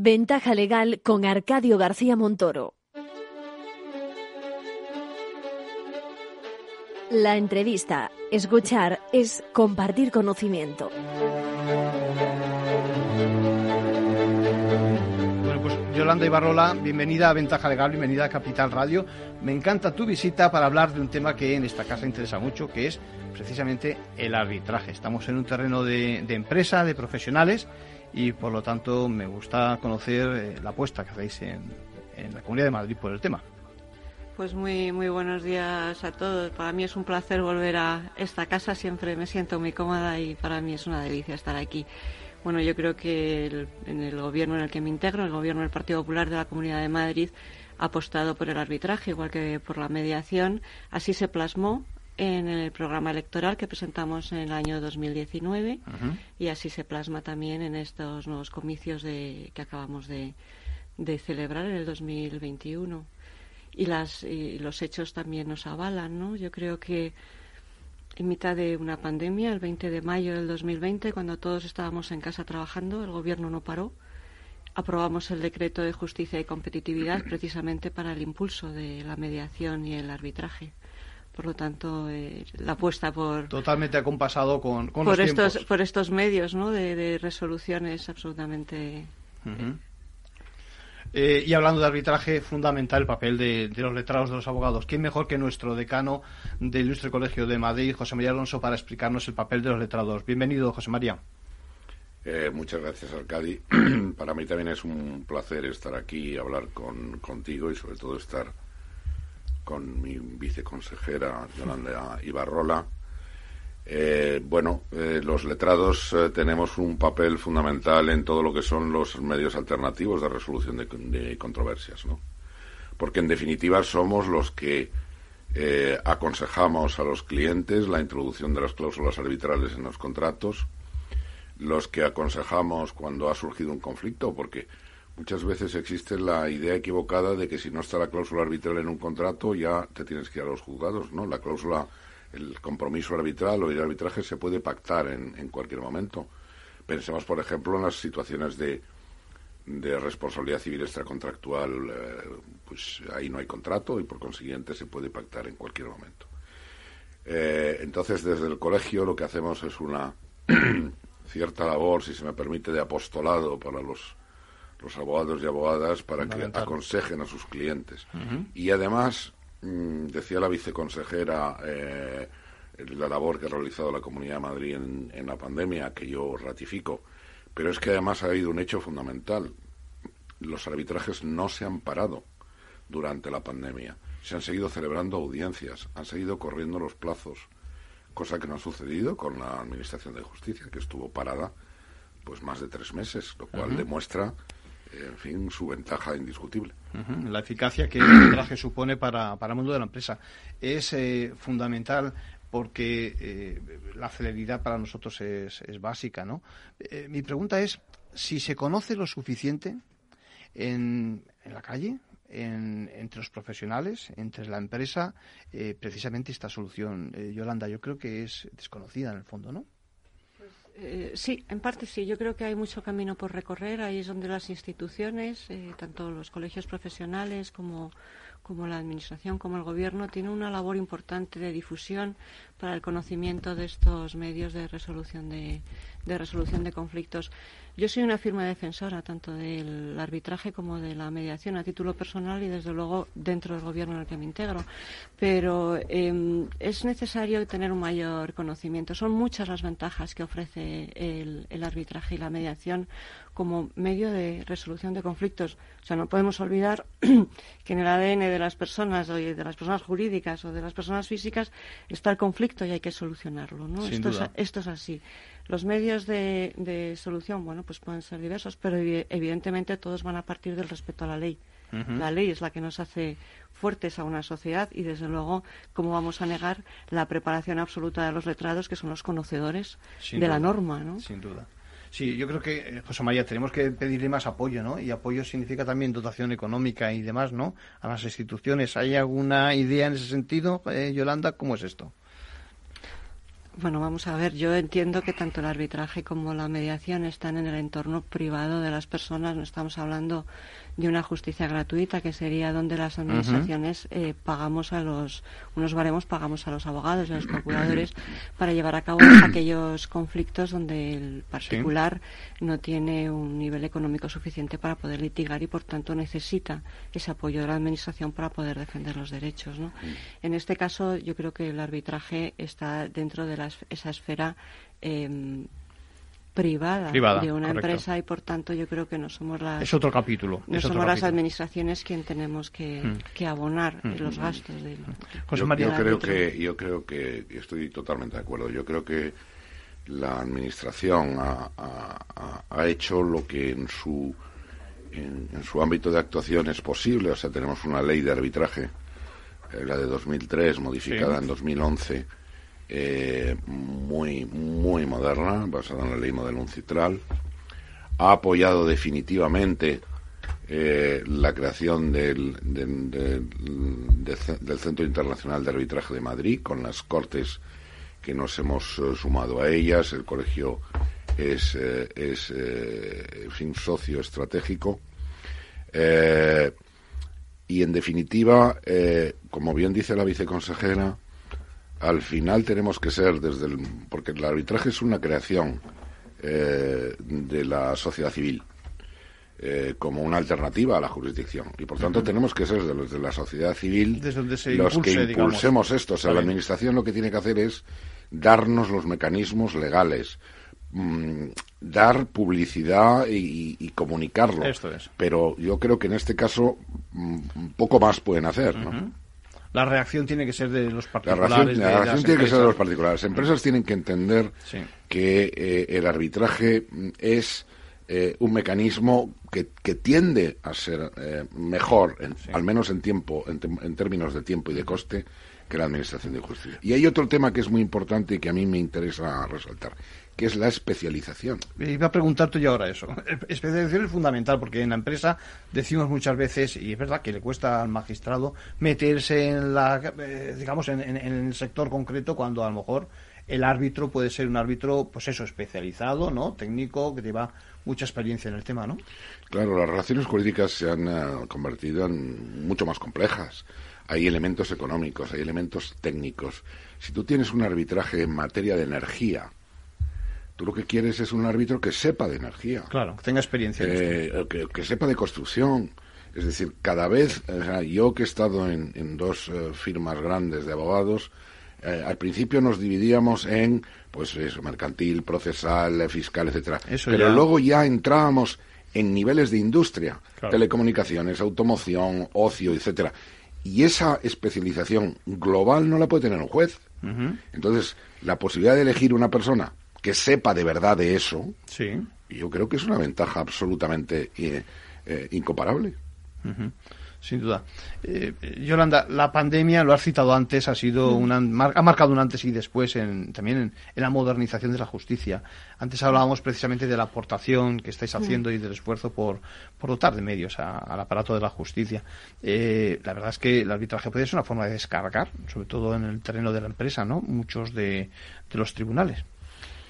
Ventaja legal con Arcadio García Montoro. La entrevista, escuchar, es compartir conocimiento. Bueno, pues Yolanda Ibarrola, bienvenida a Ventaja Legal, bienvenida a Capital Radio. Me encanta tu visita para hablar de un tema que en esta casa interesa mucho, que es precisamente el arbitraje. Estamos en un terreno de, de empresa, de profesionales, y por lo tanto me gusta conocer eh, la apuesta que hacéis en, en la Comunidad de Madrid por el tema. Pues muy, muy buenos días a todos. Para mí es un placer volver a esta casa. Siempre me siento muy cómoda y para mí es una delicia estar aquí. Bueno, yo creo que el- en el gobierno en el que me integro, el gobierno del Partido Popular de la Comunidad de Madrid, ha apostado por el arbitraje, igual que por la mediación. Así se plasmó en el programa electoral que presentamos en el año 2019 y así se plasma también en estos nuevos comicios de, que acabamos de, de celebrar en el 2021 y, las, y los hechos también nos avalan, ¿no? Yo creo que en mitad de una pandemia, el 20 de mayo del 2020, cuando todos estábamos en casa trabajando, el gobierno no paró. Aprobamos el decreto de justicia y competitividad precisamente para el impulso de la mediación y el arbitraje. Por lo tanto, eh, la apuesta por, Totalmente acompasado con, con por los estos, tiempos. por estos medios ¿no? de, de resolución es absolutamente Ujú. Eh, y hablando de arbitraje, fundamental el papel de, de los letrados de los abogados. ¿Quién mejor que nuestro decano del Ilustre Colegio de Madrid, José María Alonso, para explicarnos el papel de los letrados? Bienvenido, José María. Eh, muchas gracias, Arcadi. Para mí también es un placer estar aquí y hablar con, contigo y sobre todo estar con mi viceconsejera Yolanda Ibarrola. Eh, bueno, eh, los letrados eh, tenemos un papel fundamental en todo lo que son los medios alternativos de resolución de, de controversias, ¿no? Porque en definitiva somos los que aconsejamos a los clientes la introducción de las cláusulas arbitrales en los contratos, los que aconsejamos cuando ha surgido un conflicto, porque muchas veces existe la idea equivocada de que si no está la cláusula arbitral en un contrato ya te tienes que ir a los juzgados, ¿no? La cláusula, el compromiso arbitral o el arbitraje se puede pactar en, en cualquier momento. Pensemos, por ejemplo, en las situaciones de, de responsabilidad civil extracontractual, eh, pues ahí no hay contrato y por consiguiente se puede pactar en cualquier momento. Eh, entonces, desde el colegio lo que hacemos es una cierta labor, si se me permite, de apostolado para los, los abogados y abogadas para que aconsejen a sus clientes. Y además, mm, decía la viceconsejera, eh, la labor que ha realizado la Comunidad de Madrid en, en la pandemia, que yo ratifico, pero es que además ha habido un hecho fundamental. Los arbitrajes no se han parado durante la pandemia. Se han seguido celebrando audiencias, han seguido corriendo los plazos, cosa que no ha sucedido con la Administración de Justicia, que estuvo parada pues más de tres meses, lo cual demuestra, en fin, su ventaja indiscutible. La eficacia que el arbitraje supone para, para el mundo de la empresa es eh, fundamental porque eh, la celeridad para nosotros es, es básica, ¿no? Eh, mi pregunta es si se conoce lo suficiente en, en la calle, en- entre los profesionales, entre la empresa, eh, precisamente esta solución. Eh, Yolanda, yo creo que es desconocida en el fondo, ¿no? Eh, sí, en parte sí. Yo creo que hay mucho camino por recorrer. Ahí es donde las instituciones, eh, tanto los colegios profesionales como, como la administración, como el gobierno, tienen una labor importante de difusión para el conocimiento de estos medios de resolución de, de resolución de conflictos. Yo soy una firme defensora tanto del arbitraje como de la mediación a título personal y desde luego dentro del gobierno en el que me integro. Pero eh, es necesario tener un mayor conocimiento. Son muchas las ventajas que ofrece el, el arbitraje y la mediación como medio de resolución de conflictos. O sea, no podemos olvidar que en el ADN de las personas, o de las personas jurídicas o de las personas físicas está el conflicto y hay que solucionarlo. ¿no? Esto. Es, esto es así. Los medios de, de solución, bueno, pues pueden ser diversos, pero evi- evidentemente todos van a partir del respeto a la ley. La ley es la que nos hace fuertes a una sociedad y, desde luego, ¿cómo vamos a negar la preparación absoluta de los letrados, que son los conocedores Sin de la norma? ¿no? Sin duda. Sí, yo creo que, eh, José María, tenemos que pedirle más apoyo, ¿no? Y apoyo significa también dotación económica y demás, ¿no? A las instituciones. ¿Hay alguna idea en ese sentido, eh, Yolanda? ¿Cómo es esto? Bueno, vamos a ver, yo entiendo que tanto el arbitraje como la mediación están en el entorno privado de las personas, no estamos hablando de una justicia gratuita, que sería donde las administraciones eh, pagamos a los, unos baremos pagamos a los abogados y a los procuradores para llevar a cabo aquellos conflictos donde el particular no tiene un nivel económico suficiente para poder litigar y por tanto necesita ese apoyo de la administración para poder defender los derechos. ¿no? En este caso yo creo que el arbitraje está dentro de esa esfera em, privada, de una empresa y por tanto yo creo que no somos las es otro capítulo no somos las administraciones quien tenemos que, mm. abonar mm. los gastos de, José María yo, creo que yo creo que estoy totalmente de acuerdo yo creo que la administración ha, hecho lo que en su en, su ámbito de actuación es posible. O sea tenemos una ley de arbitraje eh, la de 2003 modificada en 2011 eh, muy, muy moderna, basada en la ley modelo uncitral. Ha apoyado definitivamente eh, la creación del, del, Centro Internacional de Arbitraje de Madrid, con las cortes que nos hemos eh, sumado a ellas. El colegio es, es fin, socio estratégico. y en definitiva, como bien dice la viceconsejera, al final tenemos que ser desde el porque el arbitraje es una creación eh, de la sociedad civil eh, como una alternativa a la jurisdicción. Y por tanto tenemos que ser desde de la sociedad civil los que impulsemos esto. O sea la administración lo que tiene que hacer es darnos los mecanismos legales mm, dar publicidad y, comunicarlo. Pero yo creo que en este caso mm, poco más pueden hacer ¿no? La reacción tiene que ser de los particulares. La reacción, tiene que ser de los particulares. Las empresas tienen que entender que eh, el arbitraje es eh, un mecanismo que, tiende a ser eh, mejor, al menos en tiempo, en, términos de tiempo y de coste, que la Administración de Justicia. Y hay otro tema que es muy importante y que a mí me interesa resaltar, que es la especialización. Iba a preguntarte yo ahora eso. Especialización es fundamental porque en la empresa decimos muchas veces, y es verdad que le cuesta al magistrado meterse en la, eh, digamos, en, el sector concreto cuando a lo mejor el árbitro puede ser un árbitro, pues eso, especializado, ¿no? Técnico, que lleva mucha experiencia en el tema, ¿no? Claro, las relaciones jurídicas se han eh, convertido en mucho más complejas. Hay elementos económicos, hay elementos técnicos. Si tú tienes un arbitraje en materia de energía, Tú lo que quieres es un árbitro que sepa de energía. Claro, que tenga experiencia. Eh, que, sepa de construcción. Es decir, cada vez, yo que he estado en, dos eh, firmas grandes de abogados, eh, al principio nos dividíamos en, pues eso, mercantil, procesal, fiscal, etcétera. Pero luego ya entrábamos en niveles de industria, telecomunicaciones, automoción, ocio, etcétera. Y esa especialización global no la puede tener un juez. Entonces, la posibilidad de elegir una persona que sepa de verdad de eso, sí. yo creo que es una ventaja absolutamente eh, eh, incomparable. Sin duda. Eh, Yolanda, la pandemia, lo has citado antes, ha sido una, ha marcado un antes y después en, también en, la modernización de la justicia. Antes hablábamos precisamente de la aportación que estáis haciendo y del esfuerzo por, por dotar de medios al aparato de la justicia. la verdad es que el arbitraje puede ser una forma de descargar, sobre todo en el terreno de la empresa, ¿no? Muchos de los tribunales.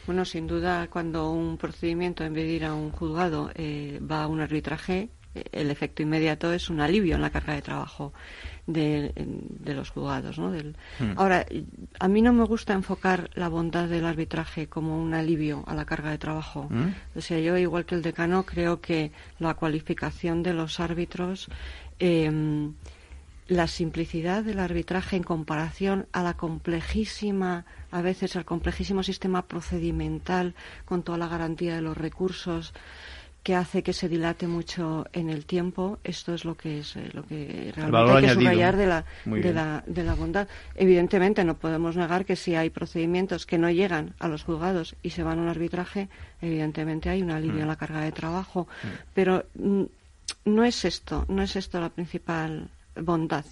Bueno, sin duda, cuando un procedimiento, en vez de ir a un juzgado, eh, va a un arbitraje, eh, el efecto inmediato es un alivio en la carga de trabajo de, los juzgados. ¿no? Del... Hmm. Ahora, a mí no me gusta enfocar la bondad del arbitraje como un alivio a la carga de trabajo. Hmm. O sea, yo, igual que el decano, creo que la cualificación de los árbitros. Eh, la simplicidad del arbitraje en comparación a la complejísima, a veces al complejísimo sistema procedimental con toda la garantía de los recursos que hace que se dilate mucho en el tiempo. Esto es lo que es eh, lo que realmente hay que subrayar de la, de la, de la bondad. Evidentemente no podemos negar que si hay procedimientos que no llegan a los juzgados y se van a un arbitraje, evidentemente hay un alivio mm. en la carga de trabajo. Mm. Pero mm, no es esto, no es esto la principal bondad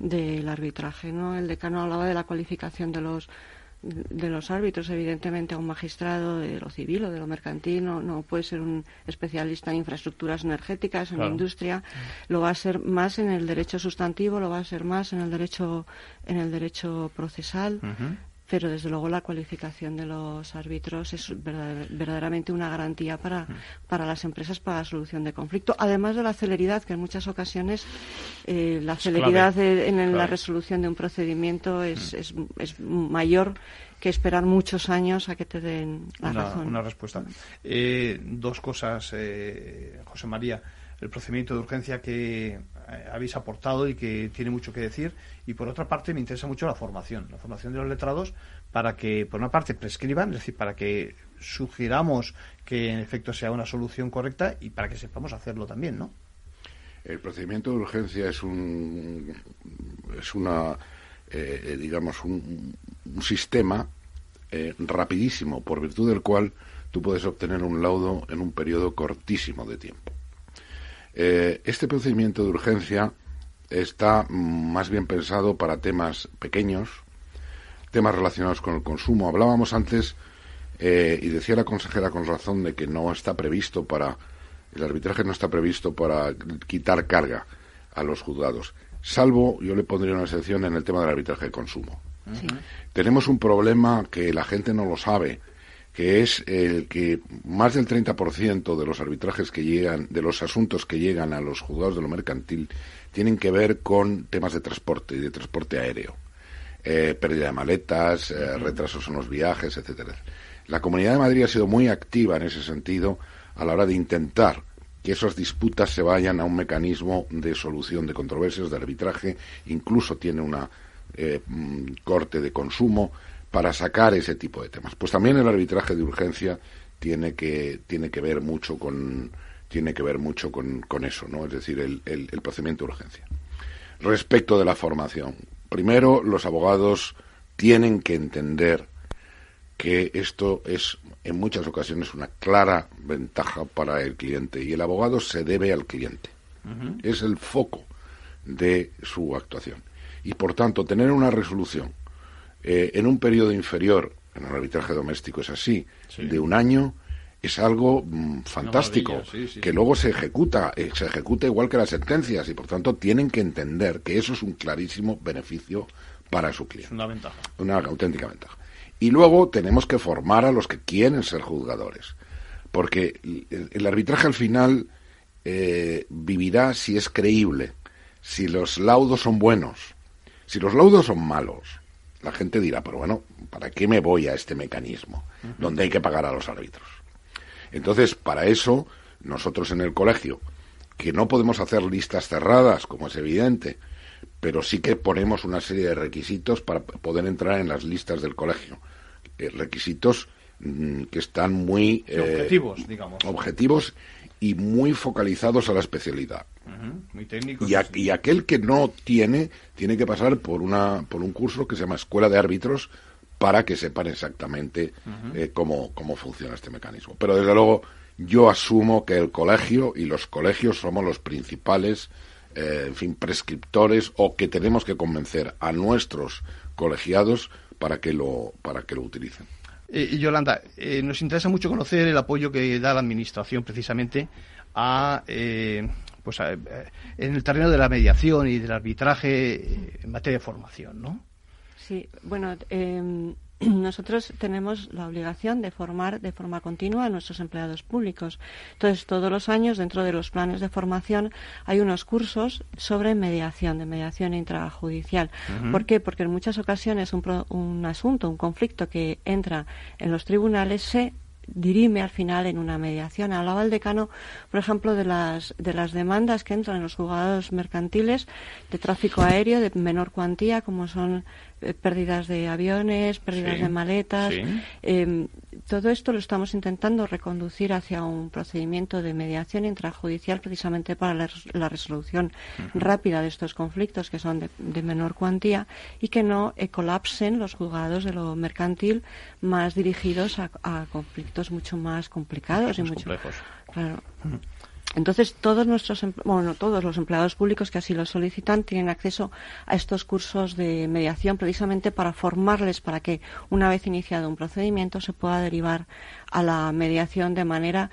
del arbitraje. ¿no? El decano hablaba de la cualificación de los de los árbitros, evidentemente, a un magistrado de lo civil o de lo mercantil no, puede ser un especialista en infraestructuras energéticas, en la industria, lo va a ser más en el derecho sustantivo, lo va a ser más en el derecho, en el derecho procesal. Pero desde luego la cualificación de los árbitros es verdaderamente una garantía para, para las empresas para la solución de conflicto, además de la celeridad, que en muchas ocasiones eh, la celeridad en la resolución de un procedimiento es, es, es mayor que esperar muchos años a que te den la una, razón. Una respuesta. Eh, dos cosas, eh, José María. El procedimiento de urgencia que eh, habéis aportado y que tiene mucho que decir. Y por otra parte, me interesa mucho la formación, la formación de los letrados para que, por una parte, prescriban, es decir, para que sugiramos que en efecto sea una solución correcta y para que sepamos hacerlo también, ¿no? El procedimiento de urgencia es un es una eh, digamos un, sistema eh, rapidísimo por virtud del cual tú puedes obtener un laudo en un periodo cortísimo de tiempo. Eh, este procedimiento de urgencia está más bien pensado para temas pequeños, temas relacionados con el consumo. Hablábamos antes y decía la consejera con razón de que no está previsto para el arbitraje no está previsto para quitar carga a los juzgados, salvo, yo le pondría una excepción en el tema del arbitraje de consumo. Tenemos un problema que la gente no lo sabe, que es el que más del 30% de los arbitrajes que llegan, de los asuntos que llegan a los juzgados de lo mercantil, tienen que ver con temas de transporte y de transporte aéreo. Eh, pérdida de maletas, eh, retrasos en los viajes, etcétera. La Comunidad de Madrid ha sido muy activa en ese sentido a la hora de intentar que esas disputas se vayan a un mecanismo de solución de controversias, de arbitraje, incluso tiene una eh, mm, corte de consumo para sacar ese tipo de temas. Pues también el arbitraje de urgencia tiene que, tiene que ver mucho con tiene que ver mucho con, con eso, ¿no? Es decir, el, el, el procedimiento de urgencia. Respecto de la formación, primero los abogados tienen que entender que esto es en muchas ocasiones una clara ventaja para el cliente y el abogado se debe al cliente. Es el foco de su actuación. Y por tanto, tener una resolución eh, en un periodo inferior, en el arbitraje doméstico es así, de un año, es algo mm, fantástico, que luego se ejecuta, eh, se ejecuta igual que las sentencias y por tanto tienen que entender que eso es un clarísimo beneficio para su cliente. Es una ventaja. Una auténtica ventaja. Y luego tenemos que formar a los que quieren ser juzgadores. Porque el, arbitraje al final eh, vivirá si es creíble, si los laudos son buenos. Si los laudos son malos, la gente dirá, pero bueno, ¿para qué me voy a este mecanismo donde hay que pagar a los árbitros? Entonces, para eso, nosotros en el colegio, que no podemos hacer listas cerradas, como es evidente, pero sí que ponemos una serie de requisitos para poder entrar en las listas del colegio. Eh, requisitos mm, que están muy eh, objetivos, digamos. Objetivos y muy focalizados a la especialidad. muy técnicos. Y, aquel que no tiene, tiene que pasar por, una, por un curso que se llama Escuela de Árbitros para que sepan exactamente eh, cómo, cómo funciona este mecanismo. Pero desde luego yo asumo que el colegio y los colegios somos los principales eh, en fin, prescriptores o que tenemos que convencer a nuestros colegiados para que lo, para que lo utilicen. Eh, Yolanda, eh, nos interesa mucho conocer el apoyo que da la Administración precisamente a, pues en el terreno de la mediación y del arbitraje en materia de formación, ¿no? Sí, bueno, em, nosotros tenemos la obligación de formar de forma continua a nuestros empleados públicos. Entonces, todos los años, dentro de los planes de formación, hay unos cursos sobre mediación, de mediación intrajudicial. ¿Por qué? Porque en muchas ocasiones un, un asunto, un conflicto que entra en los tribunales se dirime al final en una mediación. Hablaba el decano, por ejemplo, de las, de las demandas que entran en los juzgados mercantiles de tráfico aéreo de menor cuantía, como son pérdidas de aviones, pérdidas de maletas. Em, todo esto lo estamos intentando reconducir hacia un procedimiento de mediación intrajudicial precisamente para la, resolución rápida de estos conflictos que son de, menor cuantía y que no colapsen los juzgados de lo mercantil más dirigidos a, conflictos mucho más complicados y mucho complejos. Claro. Entonces, todos nuestros, bueno, todos los empleados públicos que así lo solicitan tienen acceso a estos cursos de mediación precisamente para formarles para que una vez iniciado un procedimiento se pueda derivar a la mediación de manera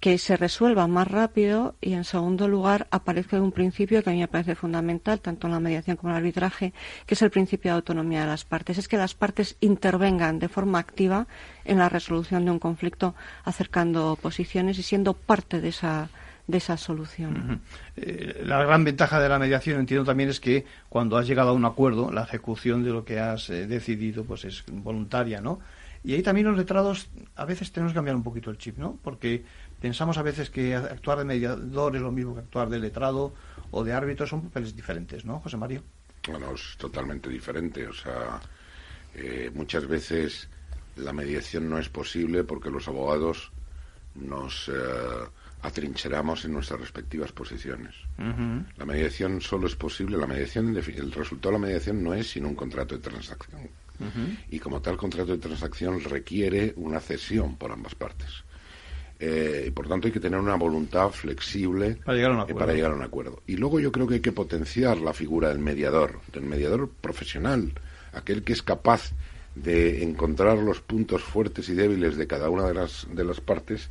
que se resuelva más rápido y, en segundo lugar, aparezca un principio que a mí me parece fundamental, tanto en la mediación como en el arbitraje, que es el principio de autonomía de las partes. Es que las partes intervengan de forma activa en la resolución de un conflicto, acercando posiciones y siendo parte de esa, de esa solución. Eh, la gran ventaja de la mediación, entiendo también, es que cuando has llegado a un acuerdo, la ejecución de lo que has eh, decidido pues es voluntaria, ¿no? Y ahí también los letrados a veces tenemos que cambiar un poquito el chip, ¿no? Porque Pensamos a veces que actuar de mediador es lo mismo que actuar de letrado o de árbitro, son papeles diferentes, ¿no, José María? Bueno, es totalmente diferente. O sea, eh, muchas veces la mediación no es posible porque los abogados nos eh, atrincheramos en nuestras respectivas posiciones. La mediación solo es posible, la mediación, el resultado de la mediación no es sino un contrato de transacción. Y como tal contrato de transacción requiere una cesión por ambas partes. Eh, y por tanto hay que tener una voluntad flexible para llegar, a un acuerdo. Y luego yo creo que hay que potenciar la figura del mediador, del mediador profesional, aquel que es capaz de encontrar los puntos fuertes y débiles de cada una de las, de las partes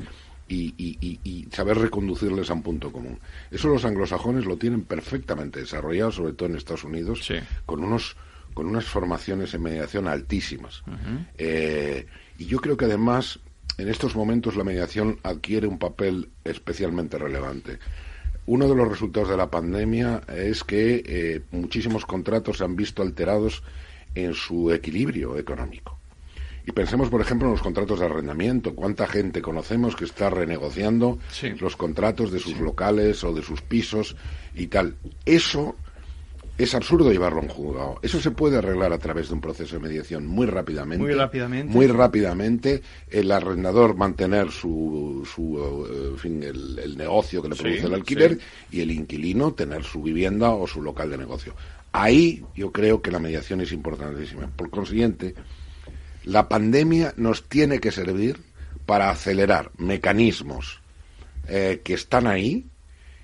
y, saber reconducirles a un punto común. Eso los anglosajones lo tienen perfectamente desarrollado, sobre todo en Estados Unidos, con unos con unas formaciones en mediación altísimas. Eh, y yo creo que además en estos momentos la mediación adquiere un papel especialmente relevante. Uno de los resultados de la pandemia es que eh, muchísimos contratos se han visto alterados en su equilibrio económico. Y pensemos, por ejemplo, en los contratos de arrendamiento. ¿Cuánta gente conocemos que está renegociando los contratos de sus locales o de sus pisos y tal? Eso es absurdo llevarlo a un juzgado. Eso se puede arreglar a través de un proceso de mediación muy rápidamente. Muy rápidamente. Muy rápidamente. El arrendador mantener su, su eh, fin, el, negocio que le produce el alquiler y el inquilino tener su vivienda o su local de negocio. Ahí yo creo que la mediación es importantísima. Por consiguiente, la pandemia nos tiene que servir para acelerar mecanismos eh, que están ahí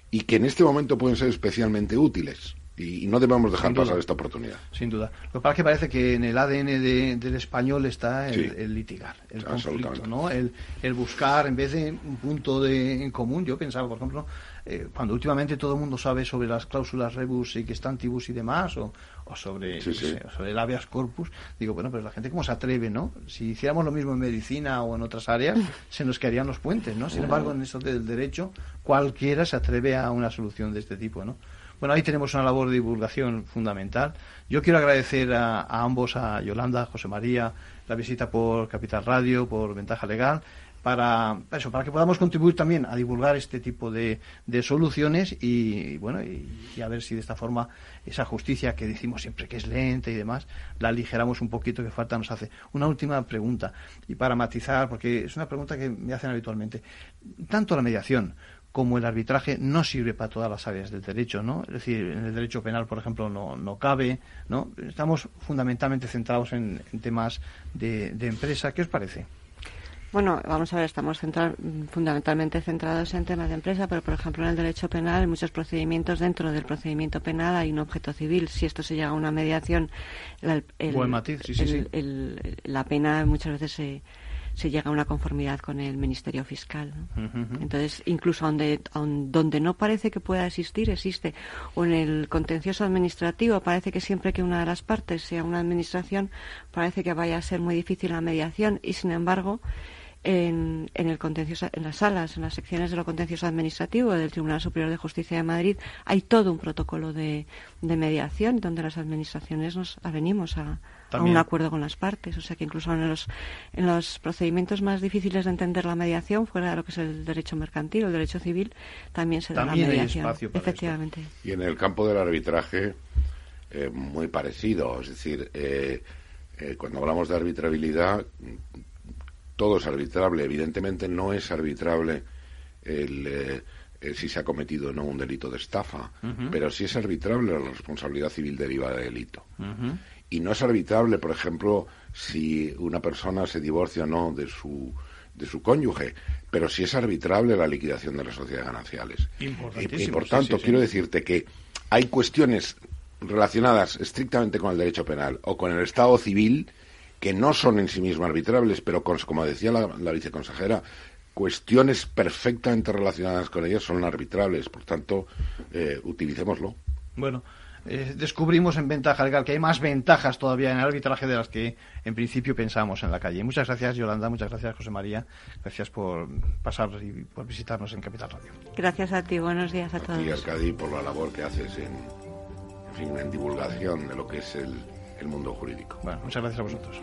y que en este momento pueden ser especialmente útiles y, no debemos dejar pasar esta oportunidad. Sin duda. Lo que pasa es que parece que en el ADN del español está el, litigar, el conflicto, ¿no? El, buscar, en vez de un punto de, en común, yo pensaba, por ejemplo, eh, cuando últimamente todo el mundo sabe sobre las cláusulas rebus y que están tibus y demás, o, sobre, sobre el habeas corpus, digo, bueno, pero la gente cómo se atreve, ¿no? Si hiciéramos lo mismo en medicina o en otras áreas, se nos caerían los puentes, ¿no? Sin embargo, en eso del derecho, cualquiera se atreve a una solución de este tipo, ¿no? Bueno, ahí tenemos una labor de divulgación fundamental. Yo quiero agradecer a, ambos, a Yolanda, a José María, la visita por Capital Radio, por Ventaja Legal, para eso, para que podamos contribuir también a divulgar este tipo de, soluciones y, bueno, y, a ver si de esta forma esa justicia que decimos siempre que es lenta y demás, la aligeramos un poquito que falta nos hace. Una última pregunta y para matizar, porque es una pregunta que me hacen habitualmente. Tanto la mediación como el arbitraje no sirve para todas las áreas del derecho, ¿no? Es decir, en el derecho penal, por ejemplo, no, no cabe, ¿no? Estamos fundamentalmente centrados en, temas de, empresa. ¿Qué os parece? Bueno, vamos a ver, estamos fundamentalmente centrados en temas de empresa, pero por ejemplo en el derecho penal, en muchos procedimientos dentro del procedimiento penal hay un objeto civil. Si esto se llega a una mediación, la pena muchas veces se se llega a una conformidad con el Ministerio Fiscal. Entonces, incluso donde, donde no parece que pueda existir, existe. O en el contencioso administrativo parece que siempre que una de las partes sea una administración, parece que vaya a ser muy difícil la mediación y, sin embargo, en, en, el contencioso, en las salas, en las secciones de lo contencioso administrativo del Tribunal Superior de Justicia de Madrid, hay todo un protocolo de, de mediación donde las administraciones nos avenimos a, a, un acuerdo con las partes. O sea que incluso en los, en los procedimientos más difíciles de entender la mediación, fuera de lo que es el derecho mercantil o el derecho civil, también se da la mediación. Efectivamente. Y en el campo del arbitraje, eh, muy parecido. Es decir, eh, eh, cuando hablamos de arbitrabilidad, todo es arbitrable. Evidentemente no es arbitrable el, si se ha cometido o no un delito de estafa, pero sí es arbitrable la responsabilidad civil derivada de delito. Y no es arbitrable, por ejemplo, si una persona se divorcia o no de su de su cónyuge, pero sí es arbitrable la liquidación de las sociedades gananciales. Y, por tanto, quiero decirte que hay cuestiones relacionadas estrictamente con el derecho penal o con el Estado civil que no son en sí mismas arbitrables, pero como decía la, viceconsejera, cuestiones perfectamente relacionadas con ellas son arbitrables. Por tanto, eh, utilicémoslo. Bueno, eh, descubrimos en ventaja legal que hay más ventajas todavía en el arbitraje de las que en principio pensamos en la calle. Muchas gracias, Yolanda. Muchas gracias, José María. Gracias por pasar y por visitarnos en Capital Radio. Gracias a ti. Buenos días a, todos. Y Arcadi, por la labor que haces en, en, fin, en divulgación de lo que es el, el mundo jurídico. Bueno, muchas gracias a vosotros.